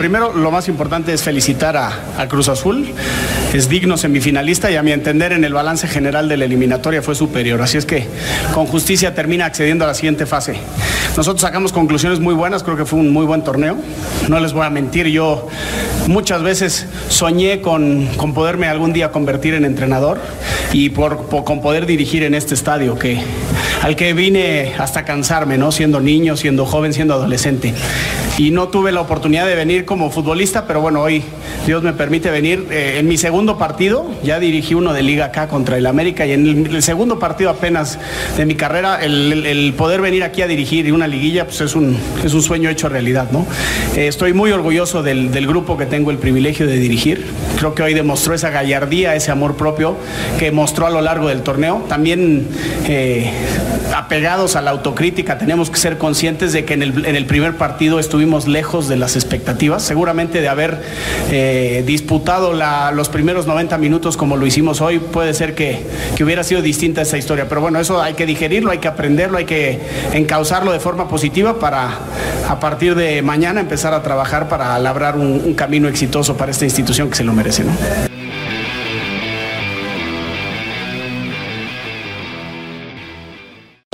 Primero, lo más importante es felicitar a, Cruz Azul. Es digno semifinalista y a mi entender en el balance general de la eliminatoria fue superior. Así es que con justicia termina accediendo a la siguiente fase. Nosotros sacamos conclusiones muy buenas, creo que fue un muy buen torneo. No les voy a mentir, yo muchas veces soñé con, con poderme algún día convertir en entrenador y por, con poder dirigir en este estadio que, al que vine hasta cansarme, ¿no? Siendo niño, siendo joven, siendo adolescente. Y no tuve la oportunidad de venir como futbolista, pero bueno, hoy Dios me permite venir. Eh, en mi segundo partido, ya dirigí uno de Liga acá contra el América, y en el, segundo partido apenas de mi carrera, el, poder venir aquí a dirigir una liguilla, pues es un, es un sueño hecho realidad, ¿no? Eh, estoy muy orgulloso del, del, grupo que tengo el privilegio de dirigir. Creo que hoy demostró esa gallardía, ese amor propio que mostró a lo largo del torneo. También eh, apegados a la autocrítica, tenemos que ser conscientes de que en el, en el primer partido estuvimos lejos de las expectativas, seguramente de haber eh, disputado los primeros 90 minutos como lo hicimos hoy, puede ser que, que, hubiera sido distinta esa historia, pero bueno, eso hay que digerirlo, hay que aprenderlo, hay que encauzarlo de forma positiva para a partir de mañana empezar a trabajar para labrar un camino exitoso para esta institución que se lo merece. ¿no?